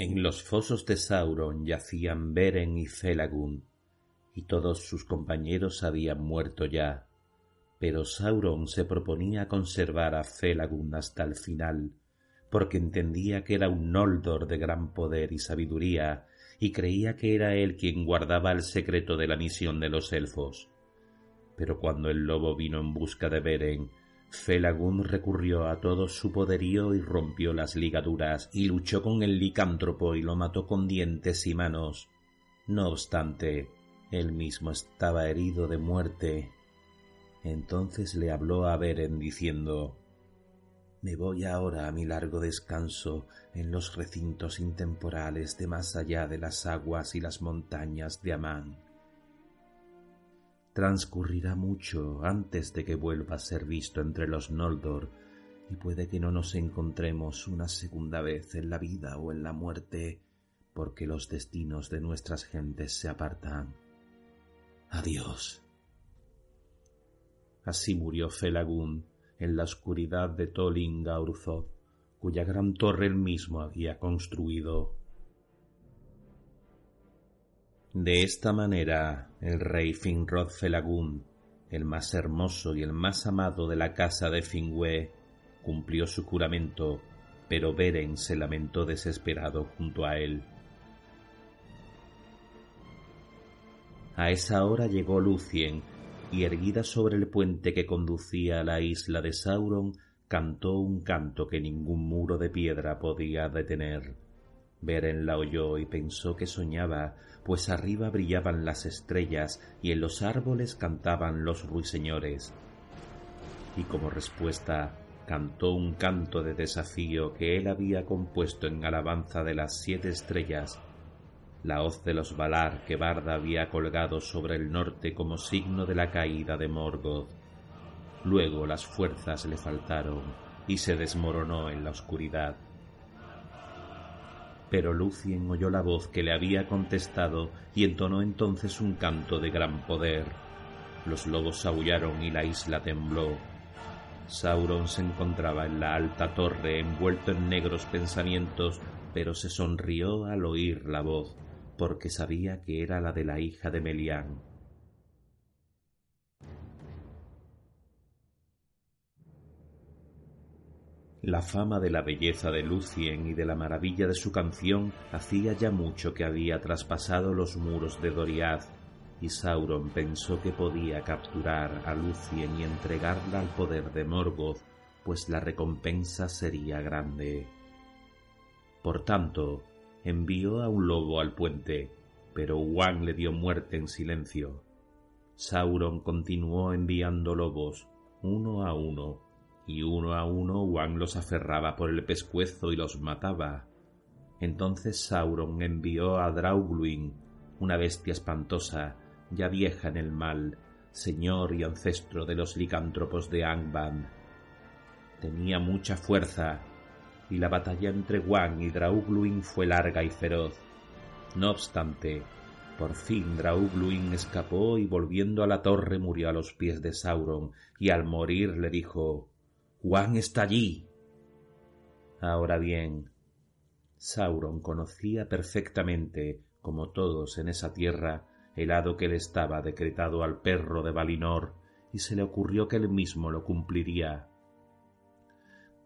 En los fosos de Sauron yacían Beren y Felagund, y todos sus compañeros habían muerto ya, pero Sauron se proponía conservar a Felagund hasta el final, porque entendía que era un Noldor de gran poder y sabiduría, y creía que era él quien guardaba el secreto de la misión de los elfos. Pero cuando el lobo vino en busca de Beren, Felagund recurrió a todo su poderío y rompió las ligaduras y luchó con el licántropo y lo mató con dientes y manos. No obstante, él mismo estaba herido de muerte. Entonces le habló a Beren diciendo Me voy ahora a mi largo descanso en los recintos intemporales de más allá de las aguas y las montañas de Amán Transcurrirá mucho antes de que vuelva a ser visto entre los Noldor, y puede que no nos encontremos una segunda vez en la vida o en la muerte, porque los destinos de nuestras gentes se apartan. Adiós. Así murió Felagund en la oscuridad de Tolin cuya gran torre él mismo había construido de esta manera, el rey Finrod Felagund, el más hermoso y el más amado de la casa de Finwë, cumplió su juramento, pero Beren se lamentó desesperado junto a él. A esa hora llegó Lucien, y erguida sobre el puente que conducía a la isla de Sauron, cantó un canto que ningún muro de piedra podía detener. Beren la oyó y pensó que soñaba, pues arriba brillaban las estrellas y en los árboles cantaban los ruiseñores. Y como respuesta cantó un canto de desafío que él había compuesto en alabanza de las siete estrellas, la hoz de los Valar que Barda había colgado sobre el norte como signo de la caída de Morgoth. Luego las fuerzas le faltaron y se desmoronó en la oscuridad pero Lucien oyó la voz que le había contestado y entonó entonces un canto de gran poder. Los lobos aullaron y la isla tembló. Sauron se encontraba en la alta torre envuelto en negros pensamientos, pero se sonrió al oír la voz, porque sabía que era la de la hija de Melián. La fama de la belleza de Lucien y de la maravilla de su canción hacía ya mucho que había traspasado los muros de Doriath, y Sauron pensó que podía capturar a Lucien y entregarla al poder de Morgoth, pues la recompensa sería grande. Por tanto, envió a un lobo al puente, pero Wang le dio muerte en silencio. Sauron continuó enviando lobos, uno a uno, y uno a uno Wang los aferraba por el pescuezo y los mataba. Entonces Sauron envió a Draugluin, una bestia espantosa, ya vieja en el mal, señor y ancestro de los licántropos de Angband. Tenía mucha fuerza, y la batalla entre Wang y Draugluin fue larga y feroz. No obstante, por fin Draugluin escapó y volviendo a la torre murió a los pies de Sauron, y al morir le dijo Juan está allí. Ahora bien, Sauron conocía perfectamente, como todos en esa tierra, el hado que le estaba decretado al perro de Valinor, y se le ocurrió que él mismo lo cumpliría.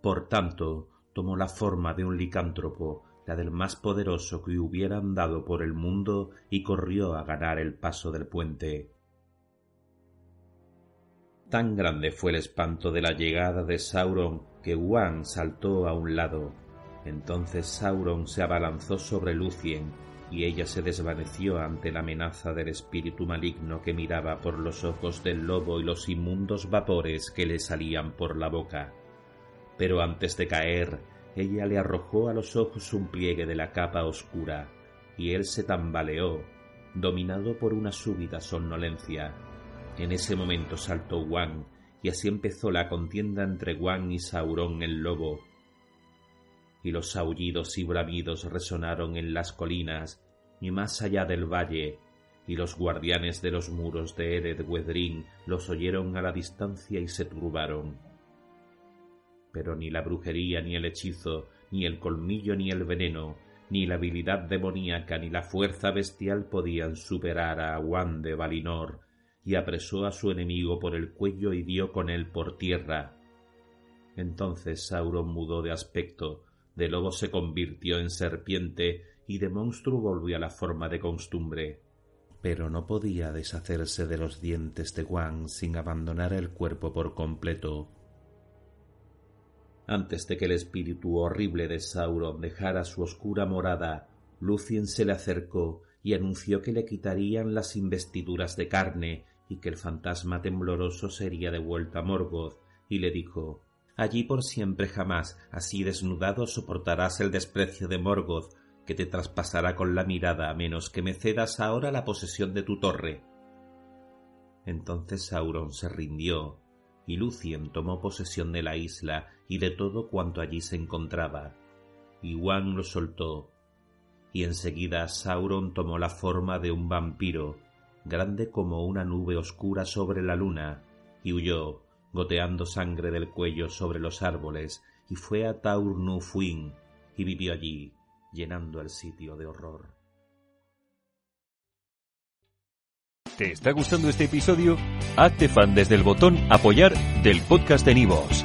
Por tanto, tomó la forma de un licántropo, la del más poderoso que hubiera andado por el mundo, y corrió a ganar el paso del puente. Tan grande fue el espanto de la llegada de Sauron que Wang saltó a un lado. Entonces Sauron se abalanzó sobre Lucien y ella se desvaneció ante la amenaza del espíritu maligno que miraba por los ojos del lobo y los inmundos vapores que le salían por la boca. Pero antes de caer, ella le arrojó a los ojos un pliegue de la capa oscura, y él se tambaleó, dominado por una súbita somnolencia, en ese momento saltó Wang, y así empezó la contienda entre Wang y Sauron el lobo. Y los aullidos y bravidos resonaron en las colinas y más allá del valle, y los guardianes de los muros de Ered Wedrin los oyeron a la distancia y se turbaron. Pero ni la brujería ni el hechizo, ni el colmillo ni el veneno, Ni la habilidad demoníaca ni la fuerza bestial podían superar a Aguán de Valinor, y apresó a su enemigo por el cuello y dio con él por tierra. Entonces Sauron mudó de aspecto, de lobo se convirtió en serpiente y de monstruo volvió a la forma de costumbre. Pero no podía deshacerse de los dientes de Wang sin abandonar el cuerpo por completo. Antes de que el espíritu horrible de Sauron dejara su oscura morada, Lucien se le acercó y anunció que le quitarían las investiduras de carne y que el fantasma tembloroso sería devuelto a Morgoth, y le dijo Allí por siempre jamás, así desnudado, soportarás el desprecio de Morgoth, que te traspasará con la mirada a menos que me cedas ahora la posesión de tu torre. Entonces Sauron se rindió, y Lucien tomó posesión de la isla y de todo cuanto allí se encontraba. Y Juan lo soltó, y enseguida Sauron tomó la forma de un vampiro, grande como una nube oscura sobre la luna, y huyó, goteando sangre del cuello sobre los árboles, y fue a Taur Nu Fuin, y vivió allí, llenando el sitio de horror. ¿Te está gustando este episodio? Hazte fan desde el botón Apoyar del podcast de Nivos.